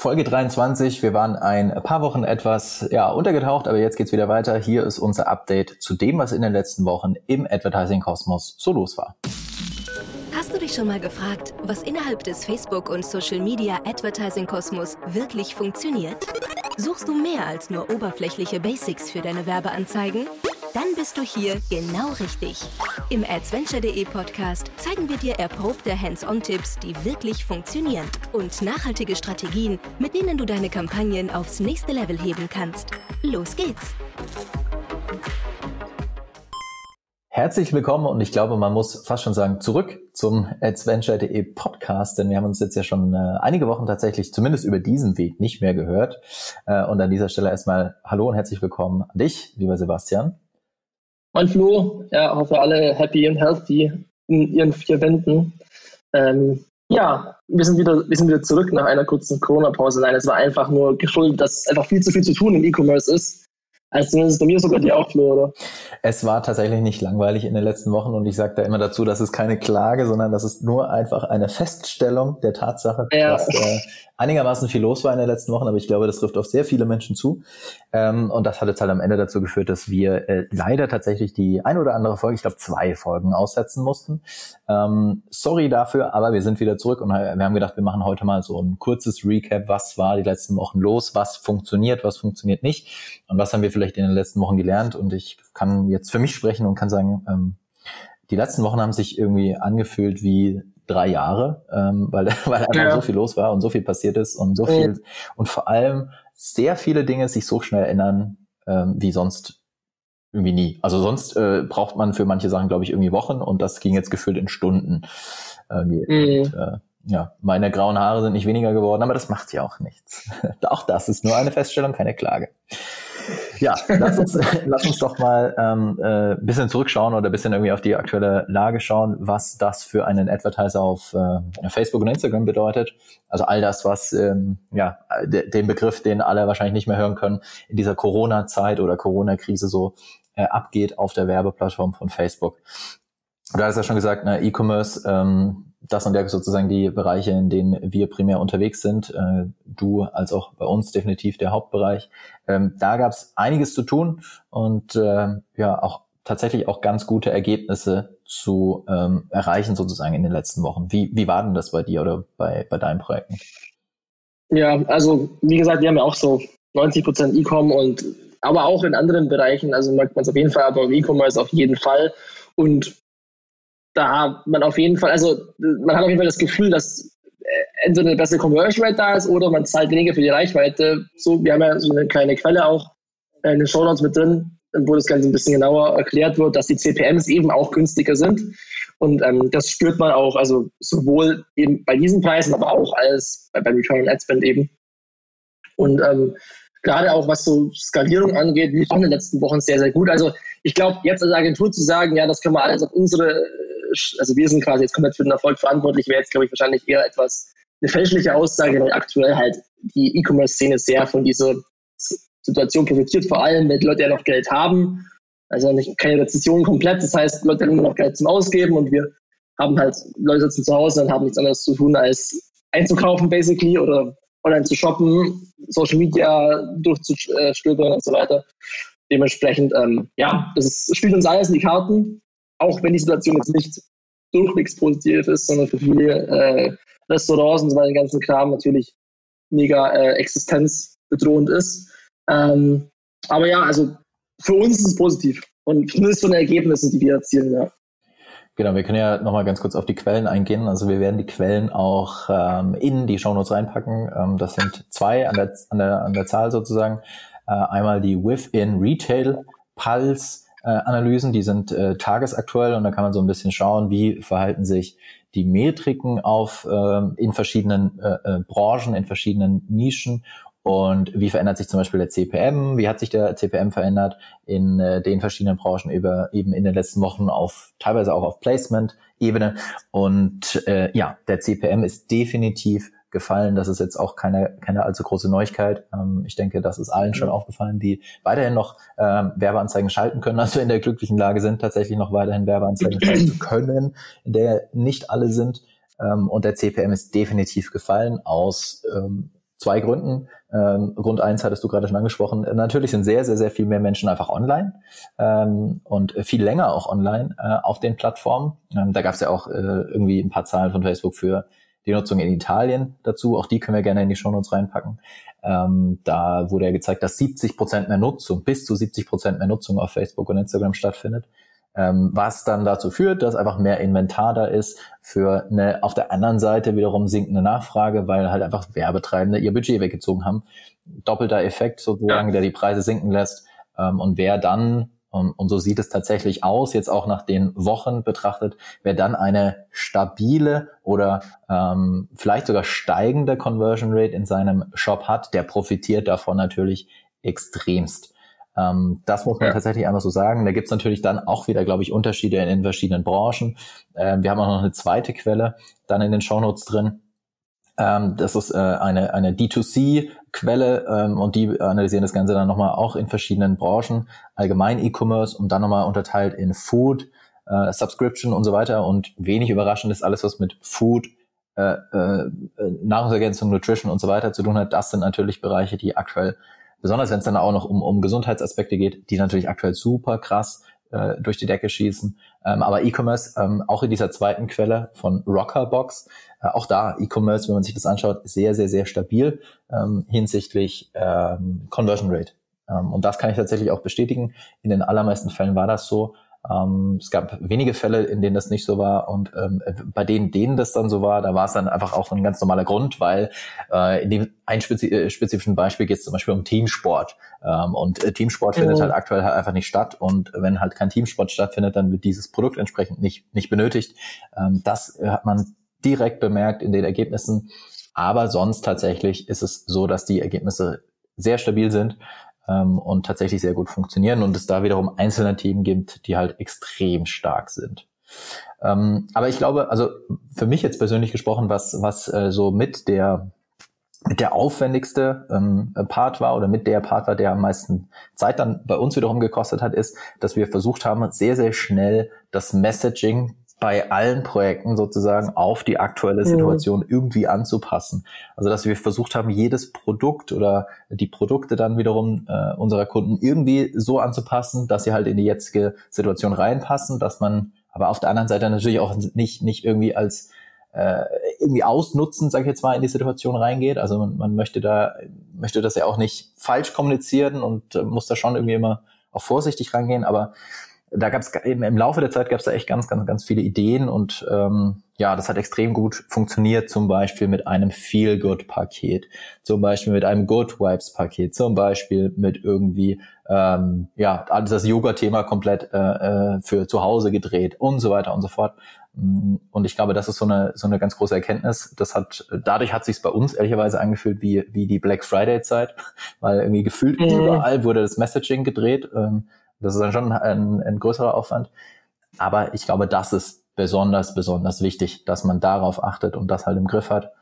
Folge 23. Wir waren ein paar Wochen etwas ja, untergetaucht, aber jetzt geht's wieder weiter. Hier ist unser Update zu dem, was in den letzten Wochen im Advertising-Kosmos so los war. Hast du dich schon mal gefragt, was innerhalb des Facebook- und Social-Media-Advertising-Kosmos wirklich funktioniert? Suchst du mehr als nur oberflächliche Basics für deine Werbeanzeigen? Dann bist du hier genau richtig. Im Adventure.de Podcast zeigen wir dir erprobte Hands-on-Tipps, die wirklich funktionieren und nachhaltige Strategien, mit denen du deine Kampagnen aufs nächste Level heben kannst. Los geht's! Herzlich willkommen und ich glaube, man muss fast schon sagen, zurück zum Adventure.de Podcast, denn wir haben uns jetzt ja schon äh, einige Wochen tatsächlich zumindest über diesen Weg nicht mehr gehört. Äh, und an dieser Stelle erstmal Hallo und herzlich willkommen an dich, lieber Sebastian. Moin Flo, ja, hoffe alle happy und healthy in ihren vier Wänden. Ähm, ja, wir sind wieder, wir sind wieder zurück nach einer kurzen Corona-Pause. Nein, es war einfach nur geschuldet, dass einfach viel zu viel zu tun im E-Commerce ist. Also zumindest bei mir sogar die Flo, oder? Es war tatsächlich nicht langweilig in den letzten Wochen und ich sage da immer dazu, das ist keine Klage, sondern das ist nur einfach eine Feststellung der Tatsache, ja. dass äh, einigermaßen viel los war in den letzten Wochen, aber ich glaube, das trifft auf sehr viele Menschen zu. Ähm, und das hat jetzt halt am Ende dazu geführt, dass wir äh, leider tatsächlich die ein oder andere Folge, ich glaube zwei Folgen aussetzen mussten. Ähm, sorry dafür, aber wir sind wieder zurück und wir haben gedacht, wir machen heute mal so ein kurzes Recap, was war die letzten Wochen los, was funktioniert, was funktioniert nicht und was haben wir vielleicht in den letzten Wochen gelernt. Und ich kann jetzt für mich sprechen und kann sagen, ähm, die letzten Wochen haben sich irgendwie angefühlt wie drei Jahre, ähm, weil, weil einfach ja. so viel los war und so viel passiert ist und so viel mhm. und vor allem sehr viele Dinge sich so schnell ändern ähm, wie sonst irgendwie nie. Also sonst äh, braucht man für manche Sachen, glaube ich, irgendwie Wochen und das ging jetzt gefühlt in Stunden. Irgendwie. Mhm. Und, äh, ja, meine grauen Haare sind nicht weniger geworden, aber das macht ja auch nichts. auch das ist nur eine Feststellung, keine Klage. Ja, lass uns, lass uns doch mal ähm, äh, bisschen zurückschauen oder bisschen irgendwie auf die aktuelle Lage schauen, was das für einen Advertiser auf äh, Facebook und Instagram bedeutet. Also all das, was ähm, ja den Begriff, den alle wahrscheinlich nicht mehr hören können, in dieser Corona-Zeit oder Corona-Krise so äh, abgeht auf der Werbeplattform von Facebook. Du hast ja schon gesagt, ne, E-Commerce, ähm, das sind ja sozusagen die Bereiche, in denen wir primär unterwegs sind. Äh, du als auch bei uns definitiv der Hauptbereich. Ähm, da gab es einiges zu tun und äh, ja auch tatsächlich auch ganz gute Ergebnisse zu ähm, erreichen sozusagen in den letzten Wochen. Wie, wie war denn das bei dir oder bei, bei deinen Projekten? Ja, also wie gesagt, wir haben ja auch so 90 Prozent E-Com und aber auch in anderen Bereichen, also merkt man es auf jeden Fall, aber E-Commerce auf jeden Fall. Und da man auf jeden Fall, also man hat auf jeden Fall das Gefühl, dass äh, entweder eine bessere Conversion Rate da ist oder man zahlt weniger für die Reichweite. So, wir haben ja so eine kleine Quelle auch in den Show Notes mit drin, wo das Ganze ein bisschen genauer erklärt wird, dass die CPMs eben auch günstiger sind. Und ähm, das spürt man auch, also sowohl eben bei diesen Preisen, aber auch als bei, beim Return on Ad Spend eben. Und ähm, gerade auch was so Skalierung angeht, lief auch in den letzten Wochen sehr, sehr gut. Also ich glaube, jetzt als Agentur zu sagen, ja, das können wir alles auf unsere also wir sind quasi jetzt komplett für den Erfolg verantwortlich, wäre jetzt, glaube ich, wahrscheinlich eher etwas eine fälschliche Aussage, weil aktuell halt die E-Commerce-Szene sehr von dieser Situation profitiert, vor allem, wenn Leute ja noch Geld haben. Also keine Rezession komplett, das heißt, Leute haben immer noch Geld zum Ausgeben und wir haben halt, Leute sitzen zu Hause und haben nichts anderes zu tun, als einzukaufen, basically, oder online zu shoppen, Social Media durchzustöbern und so weiter. Dementsprechend, ähm, ja, das ist, spielt uns alles in die Karten auch wenn die Situation jetzt nicht durchwegs positiv ist, sondern für viele äh, Restaurants und so weiter, den ganzen Kram natürlich mega äh, existenzbedrohend ist. Ähm, aber ja, also für uns ist es positiv und zumindest von den Ergebnissen, die wir erzielen, ja. Genau, wir können ja nochmal ganz kurz auf die Quellen eingehen. Also wir werden die Quellen auch ähm, in die Shownotes reinpacken. Ähm, das sind zwei an der, an der, an der Zahl sozusagen. Äh, einmal die Within Retail Pulse äh, Analysen, die sind äh, tagesaktuell und da kann man so ein bisschen schauen, wie verhalten sich die Metriken auf äh, in verschiedenen äh, äh, Branchen, in verschiedenen Nischen und wie verändert sich zum Beispiel der CPM? Wie hat sich der CPM verändert in äh, den verschiedenen Branchen über eben in den letzten Wochen auf teilweise auch auf Placement-Ebene? Und äh, ja, der CPM ist definitiv gefallen. Das ist jetzt auch keine, keine allzu große Neuigkeit. Ähm, ich denke, das ist allen schon aufgefallen, die weiterhin noch ähm, Werbeanzeigen schalten können, also in der glücklichen Lage sind, tatsächlich noch weiterhin Werbeanzeigen schalten zu können, in der nicht alle sind. Ähm, und der CPM ist definitiv gefallen aus ähm, zwei Gründen. Ähm, Grund eins hattest du gerade schon angesprochen. Natürlich sind sehr, sehr, sehr viel mehr Menschen einfach online ähm, und viel länger auch online äh, auf den Plattformen. Ähm, da gab es ja auch äh, irgendwie ein paar Zahlen von Facebook für die Nutzung in Italien dazu. Auch die können wir gerne in die Shownotes reinpacken. Ähm, da wurde ja gezeigt, dass 70 Prozent mehr Nutzung, bis zu 70 Prozent mehr Nutzung auf Facebook und Instagram stattfindet. Ähm, was dann dazu führt, dass einfach mehr Inventar da ist für eine auf der anderen Seite wiederum sinkende Nachfrage, weil halt einfach Werbetreibende ihr Budget weggezogen haben. Doppelter Effekt sozusagen, ja. der die Preise sinken lässt. Ähm, und wer dann und, und so sieht es tatsächlich aus, jetzt auch nach den Wochen betrachtet, wer dann eine stabile oder ähm, vielleicht sogar steigende Conversion Rate in seinem Shop hat, der profitiert davon natürlich extremst. Ähm, das muss man ja. tatsächlich einfach so sagen. Da gibt's natürlich dann auch wieder, glaube ich, Unterschiede in, in verschiedenen Branchen. Ähm, wir haben auch noch eine zweite Quelle dann in den Shownotes drin. Ähm, das ist äh, eine, eine D2C-Quelle ähm, und die analysieren das Ganze dann nochmal auch in verschiedenen Branchen, allgemein E-Commerce und dann nochmal unterteilt in Food, äh, Subscription und so weiter. Und wenig überraschend ist alles, was mit Food, äh, äh, Nahrungsergänzung, Nutrition und so weiter zu tun hat. Das sind natürlich Bereiche, die aktuell besonders wenn es dann auch noch um, um Gesundheitsaspekte geht, die natürlich aktuell super krass äh, durch die Decke schießen. Ähm, aber E-Commerce, ähm, auch in dieser zweiten Quelle von Rockerbox, äh, auch da E-Commerce, wenn man sich das anschaut, sehr, sehr, sehr stabil ähm, hinsichtlich ähm, Conversion Rate. Ähm, und das kann ich tatsächlich auch bestätigen. In den allermeisten Fällen war das so. Ähm, es gab wenige Fälle, in denen das nicht so war und ähm, bei denen, denen das dann so war, da war es dann einfach auch ein ganz normaler Grund, weil äh, in dem ein spezi äh, spezifischen Beispiel geht es zum Beispiel um Teamsport ähm, und äh, Teamsport mhm. findet halt aktuell halt einfach nicht statt und wenn halt kein Teamsport stattfindet, dann wird dieses Produkt entsprechend nicht nicht benötigt. Ähm, das hat man direkt bemerkt in den Ergebnissen, aber sonst tatsächlich ist es so, dass die Ergebnisse sehr stabil sind ähm, und tatsächlich sehr gut funktionieren und es da wiederum einzelne Themen gibt, die halt extrem stark sind. Ähm, aber ich glaube, also für mich jetzt persönlich gesprochen, was, was äh, so mit der mit der aufwendigste ähm, Part war oder mit der Part war, der am meisten Zeit dann bei uns wiederum gekostet hat, ist, dass wir versucht haben, sehr, sehr schnell das Messaging bei allen Projekten sozusagen auf die aktuelle mhm. Situation mhm. irgendwie anzupassen. Also dass wir versucht haben, jedes Produkt oder die Produkte dann wiederum äh, unserer Kunden irgendwie so anzupassen, dass sie halt in die jetzige Situation reinpassen, dass man aber auf der anderen Seite natürlich auch nicht, nicht irgendwie als äh, irgendwie ausnutzen, sage ich jetzt mal, in die Situation reingeht. Also man, man möchte da, möchte das ja auch nicht falsch kommunizieren und äh, muss da schon irgendwie immer auch vorsichtig rangehen, aber da gab es im Laufe der Zeit gab es da echt ganz, ganz, ganz viele Ideen und ähm, ja, das hat extrem gut funktioniert, zum Beispiel mit einem Feel-Good-Paket, zum Beispiel mit einem Good Vibes-Paket, zum Beispiel mit irgendwie ähm, ja das Yoga-Thema komplett äh, äh, für zu Hause gedreht und so weiter und so fort. Mm, und ich glaube, das ist so eine so eine ganz große Erkenntnis. Das hat dadurch hat sich bei uns ehrlicherweise angefühlt wie wie die Black Friday Zeit, weil irgendwie gefühlt mhm. überall wurde das Messaging gedreht. Ähm, das ist dann schon ein, ein größerer Aufwand. Aber ich glaube, das ist besonders, besonders wichtig, dass man darauf achtet und das halt im Griff hat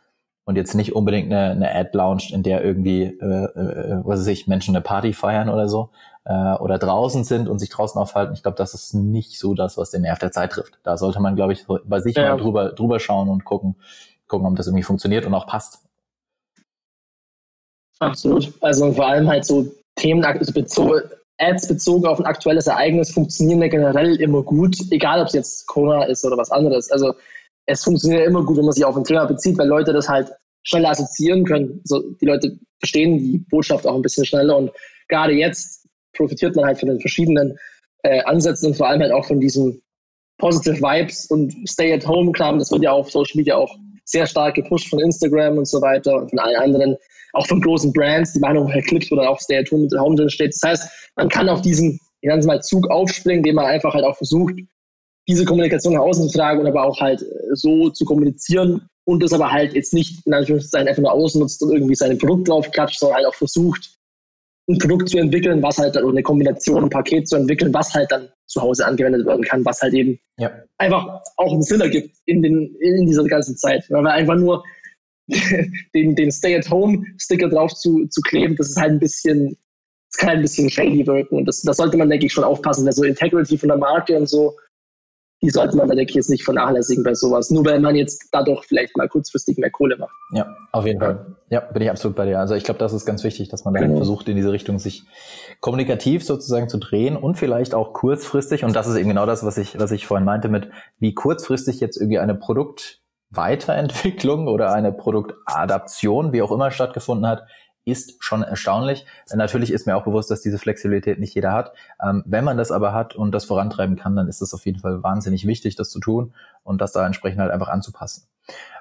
und jetzt nicht unbedingt eine, eine Ad launcht, in der irgendwie, äh, äh, was weiß ich, Menschen eine Party feiern oder so äh, oder draußen sind und sich draußen aufhalten. Ich glaube, das ist nicht so das, was den Nerv der Zeit trifft. Da sollte man, glaube ich, bei sich ja. mal drüber, drüber schauen und gucken, gucken, ob das irgendwie funktioniert und auch passt. Absolut. Also vor allem halt so Themen, also bezogen, Ads bezogen auf ein aktuelles Ereignis funktionieren ja generell immer gut, egal ob es jetzt Corona ist oder was anderes. Also es funktioniert immer gut, wenn man sich auf ein Thema bezieht, weil Leute das halt schneller assoziieren können. Also die Leute verstehen die Botschaft auch ein bisschen schneller und gerade jetzt profitiert man halt von den verschiedenen äh, Ansätzen und vor allem halt auch von diesen Positive Vibes und Stay at Home Kram. Das wird ja auf Social Media auch sehr stark gepusht von Instagram und so weiter und von allen anderen auch von großen Brands, die machen auch Clips, dann auch Stay at Home, Home drin steht. Das heißt, man kann auf diesen, ich nenne es mal Zug aufspringen, indem man einfach halt auch versucht, diese Kommunikation nach außen zu tragen und aber auch halt äh, so zu kommunizieren und das aber halt jetzt nicht in Anführungszeichen einfach nur ausnutzt und irgendwie seine Produkte draufklatscht, sondern halt auch versucht, ein Produkt zu entwickeln, was halt dann, oder eine Kombination, ein Paket zu entwickeln, was halt dann zu Hause angewendet werden kann, was halt eben ja. einfach auch einen Sinn ergibt in, den, in dieser ganzen Zeit. Weil wir einfach nur den, den Stay-at-Home-Sticker drauf zu, zu kleben, das ist halt ein bisschen, das kann halt ein bisschen shady wirken. Und das, das sollte man, denke ich, schon aufpassen. Also Integrity von der Marke und so die sollte man bei der Kies nicht vernachlässigen bei sowas. Nur weil man jetzt dadurch vielleicht mal kurzfristig mehr Kohle macht. Ja, auf jeden Fall. Ja, bin ich absolut bei dir. Also ich glaube, das ist ganz wichtig, dass man dann genau. versucht, in diese Richtung sich kommunikativ sozusagen zu drehen und vielleicht auch kurzfristig. Und das ist eben genau das, was ich, was ich vorhin meinte mit, wie kurzfristig jetzt irgendwie eine Produktweiterentwicklung oder eine Produktadaption, wie auch immer stattgefunden hat, ist schon erstaunlich. Natürlich ist mir auch bewusst, dass diese Flexibilität nicht jeder hat. Ähm, wenn man das aber hat und das vorantreiben kann, dann ist es auf jeden Fall wahnsinnig wichtig, das zu tun und das da entsprechend halt einfach anzupassen.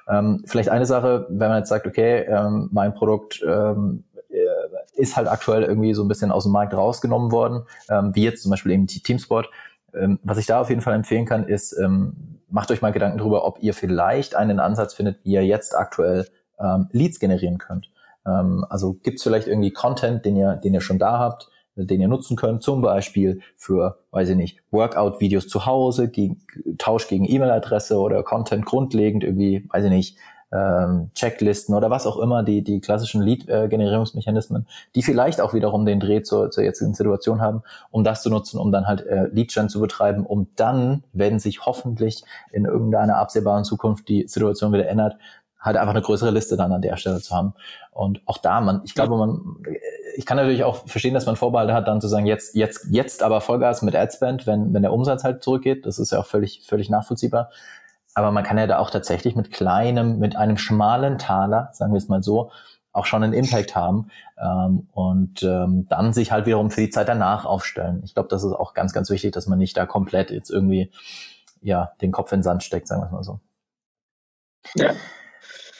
Ähm, vielleicht eine Sache, wenn man jetzt sagt, okay, ähm, mein Produkt ähm, äh, ist halt aktuell irgendwie so ein bisschen aus dem Markt rausgenommen worden, ähm, wie jetzt zum Beispiel eben Teamsport. Ähm, was ich da auf jeden Fall empfehlen kann, ist, macht euch mal Gedanken darüber, ob ihr vielleicht einen Ansatz findet, wie ihr jetzt aktuell Leads generieren könnt. Ähm, also gibt es vielleicht irgendwie Content, den ihr, den ihr schon da habt, den ihr nutzen könnt, zum Beispiel für, weiß ich nicht, Workout-Videos zu Hause, gegen, Tausch gegen E-Mail-Adresse oder Content grundlegend irgendwie, weiß ich nicht, ähm, Checklisten oder was auch immer, die, die klassischen Lead-Generierungsmechanismen, die vielleicht auch wiederum den Dreh zur, zur jetzigen Situation haben, um das zu nutzen, um dann halt äh, Lead-Gen zu betreiben, um dann, wenn sich hoffentlich in irgendeiner absehbaren Zukunft die Situation wieder ändert, halt einfach eine größere Liste dann an der Stelle zu haben. Und auch da, man, ich glaube, man, ich kann natürlich auch verstehen, dass man Vorbehalte hat, dann zu sagen, jetzt, jetzt, jetzt aber Vollgas mit Adspend, wenn, wenn der Umsatz halt zurückgeht. Das ist ja auch völlig, völlig nachvollziehbar. Aber man kann ja da auch tatsächlich mit kleinem, mit einem schmalen Taler, sagen wir es mal so, auch schon einen Impact haben ähm, und ähm, dann sich halt wiederum für die Zeit danach aufstellen. Ich glaube, das ist auch ganz, ganz wichtig, dass man nicht da komplett jetzt irgendwie ja den Kopf in den Sand steckt, sagen wir es mal so. Ja.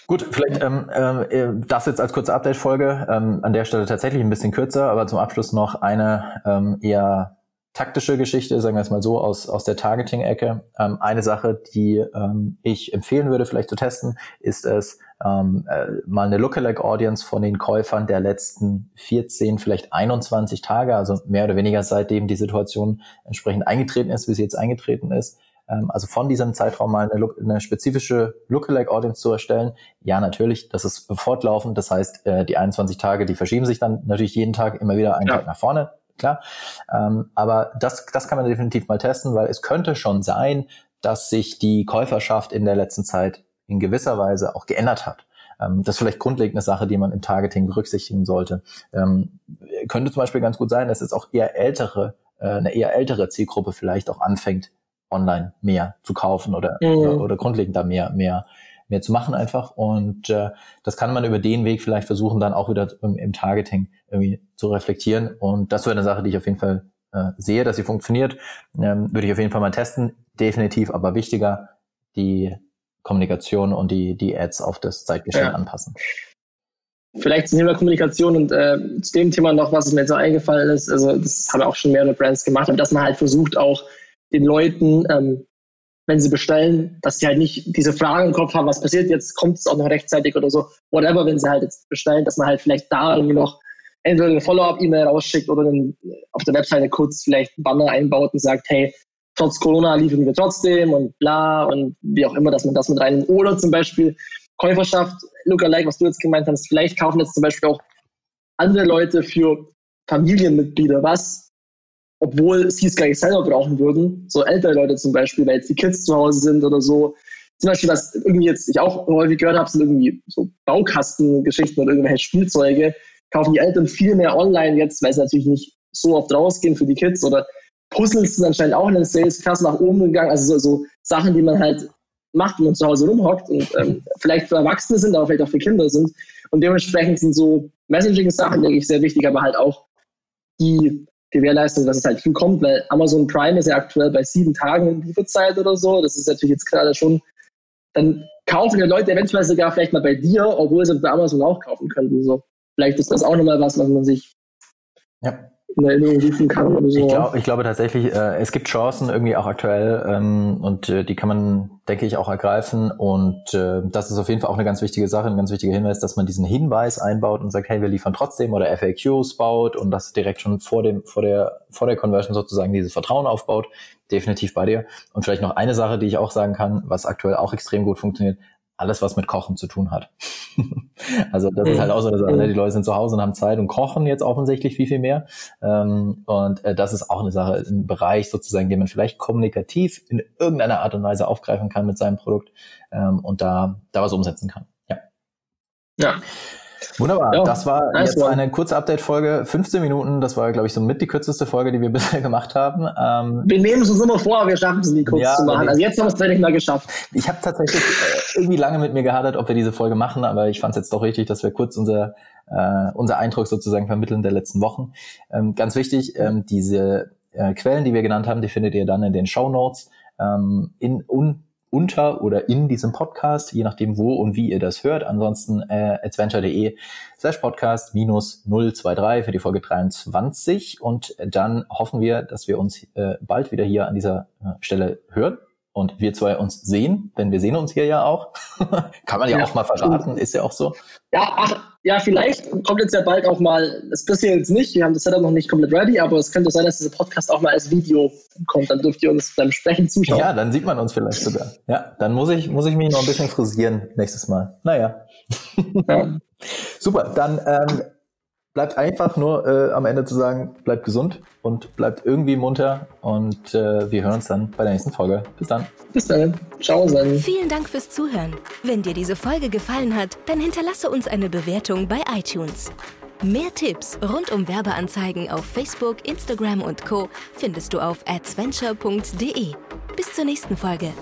Gut, vielleicht ähm, äh, das jetzt als kurze Update-Folge. Ähm, an der Stelle tatsächlich ein bisschen kürzer, aber zum Abschluss noch eine ähm, eher taktische Geschichte, sagen wir es mal so, aus, aus der Targeting-Ecke. Ähm, eine Sache, die ähm, ich empfehlen würde, vielleicht zu testen, ist es, ähm, äh, mal eine Lookalike-Audience von den Käufern der letzten 14, vielleicht 21 Tage, also mehr oder weniger seitdem die Situation entsprechend eingetreten ist, wie sie jetzt eingetreten ist, ähm, also von diesem Zeitraum mal eine, eine spezifische Lookalike-Audience zu erstellen. Ja, natürlich, das ist fortlaufend. Das heißt, äh, die 21 Tage, die verschieben sich dann natürlich jeden Tag immer wieder einen ja. Tag nach vorne. Klar. Ähm, aber das, das kann man definitiv mal testen, weil es könnte schon sein, dass sich die Käuferschaft in der letzten Zeit in gewisser Weise auch geändert hat. Ähm, das ist vielleicht grundlegend eine Sache, die man im Targeting berücksichtigen sollte. Ähm, könnte zum Beispiel ganz gut sein, dass es auch eher ältere, äh, eine eher ältere Zielgruppe vielleicht auch anfängt, online mehr zu kaufen oder, mhm. oder, oder, grundlegend da mehr, mehr, mehr zu machen einfach. Und äh, das kann man über den Weg vielleicht versuchen, dann auch wieder im, im Targeting irgendwie zu reflektieren. Und das wäre eine Sache, die ich auf jeden Fall äh, sehe, dass sie funktioniert. Ähm, würde ich auf jeden Fall mal testen. Definitiv, aber wichtiger, die Kommunikation und die, die Ads auf das Zeitgeschehen ja. anpassen. Vielleicht zum Thema Kommunikation und äh, zu dem Thema noch, was mir so eingefallen ist. Also, das haben auch schon mehrere Brands gemacht, aber dass man halt versucht, auch den Leuten, ähm, wenn sie bestellen, dass sie halt nicht diese Fragen im Kopf haben, was passiert jetzt, kommt es auch noch rechtzeitig oder so, whatever, wenn sie halt jetzt bestellen, dass man halt vielleicht da irgendwie noch entweder eine Follow-up-E-Mail rausschickt oder dann auf der Webseite kurz vielleicht einen Banner einbaut und sagt, hey, trotz Corona liefern wir trotzdem und bla und wie auch immer, dass man das mit rein. Oder zum Beispiel Käuferschaft, Lookalike, was du jetzt gemeint hast, vielleicht kaufen jetzt zum Beispiel auch andere Leute für Familienmitglieder was, obwohl sie es gar nicht selber brauchen würden. So ältere Leute zum Beispiel, weil jetzt die Kids zu Hause sind oder so. Zum Beispiel, was irgendwie jetzt ich auch häufig gehört habe, sind irgendwie so Baukastengeschichten oder irgendwelche Spielzeuge. Kaufen die Eltern viel mehr online jetzt, weil sie natürlich nicht so oft rausgehen für die Kids oder Puzzles sind anscheinend auch in den Sales krass nach oben gegangen. Also so, so Sachen, die man halt macht, wenn man zu Hause rumhockt und ähm, vielleicht für Erwachsene sind, aber vielleicht auch für Kinder sind. Und dementsprechend sind so Messaging-Sachen, denke ich, sehr wichtig, aber halt auch die Gewährleistung, dass es halt viel kommt, weil Amazon Prime ist ja aktuell bei sieben Tagen Lieferzeit oder so. Das ist natürlich jetzt gerade schon, dann kaufen die Leute eventuell sogar vielleicht mal bei dir, obwohl sie bei Amazon auch kaufen könnten. So. Vielleicht ist das auch nochmal was, was man sich ja in Erinnerung rufen kann oder so. Ich, glaub, ich glaube tatsächlich, äh, es gibt Chancen irgendwie auch aktuell ähm, und äh, die kann man, denke ich, auch ergreifen. Und äh, das ist auf jeden Fall auch eine ganz wichtige Sache, ein ganz wichtiger Hinweis, dass man diesen Hinweis einbaut und sagt, hey, wir liefern trotzdem oder FAQs baut und das direkt schon vor dem, vor der, vor der Conversion sozusagen dieses Vertrauen aufbaut. Definitiv bei dir. Und vielleicht noch eine Sache, die ich auch sagen kann, was aktuell auch extrem gut funktioniert, alles, was mit Kochen zu tun hat. also das mhm. ist halt auch so eine Sache. Ne? Die Leute sind zu Hause und haben Zeit und kochen jetzt offensichtlich viel, viel mehr. Ähm, und äh, das ist auch eine Sache, ein Bereich sozusagen, den man vielleicht kommunikativ in irgendeiner Art und Weise aufgreifen kann mit seinem Produkt ähm, und da, da was umsetzen kann. Ja. Ja. Wunderbar. Ja, das war nice jetzt one. eine kurze Update-Folge, 15 Minuten. Das war, glaube ich, so mit die kürzeste Folge, die wir bisher gemacht haben. Ähm, wir nehmen es uns immer vor, wir schaffen es nie kurz ja, zu machen. Also jetzt haben wir es tatsächlich mal geschafft. Ich habe tatsächlich äh, irgendwie lange mit mir gehadert, ob wir diese Folge machen, aber ich fand es jetzt doch richtig, dass wir kurz unser, äh, unser Eindruck sozusagen vermitteln der letzten Wochen. Ähm, ganz wichtig, ähm, diese äh, Quellen, die wir genannt haben, die findet ihr dann in den Show Notes. Ähm, in, un, unter oder in diesem Podcast, je nachdem wo und wie ihr das hört. Ansonsten äh, adventure.de slash podcast minus 023 für die Folge 23 und dann hoffen wir, dass wir uns äh, bald wieder hier an dieser äh, Stelle hören und wir zwei uns sehen, denn wir sehen uns hier ja auch. Kann man ja, ja, auch mal verraten, ist ja auch so. Ja, ach, ja, vielleicht kommt jetzt ja bald auch mal, das passiert jetzt nicht, wir haben das Setup noch nicht komplett ready, aber es könnte sein, dass dieser Podcast auch mal als Video kommt, dann dürft ihr uns beim Sprechen zuschauen. Ja, dann sieht man uns vielleicht sogar. Ja, dann muss ich, muss ich mich noch ein bisschen frisieren nächstes Mal. Naja. Ja. Super, dann ähm, bleibt einfach nur äh, am Ende zu sagen, bleibt gesund und bleibt irgendwie munter und äh, wir hören uns dann bei der nächsten Folge. Bis dann. Bis dann. Ciao dann. Vielen Dank fürs Zuhören. Wenn dir diese Folge gefallen hat, dann hinterlasse uns eine Bewertung bei iTunes. Mehr Tipps rund um Werbeanzeigen auf Facebook, Instagram und Co. findest du auf adventure.de. Bis zur nächsten Folge.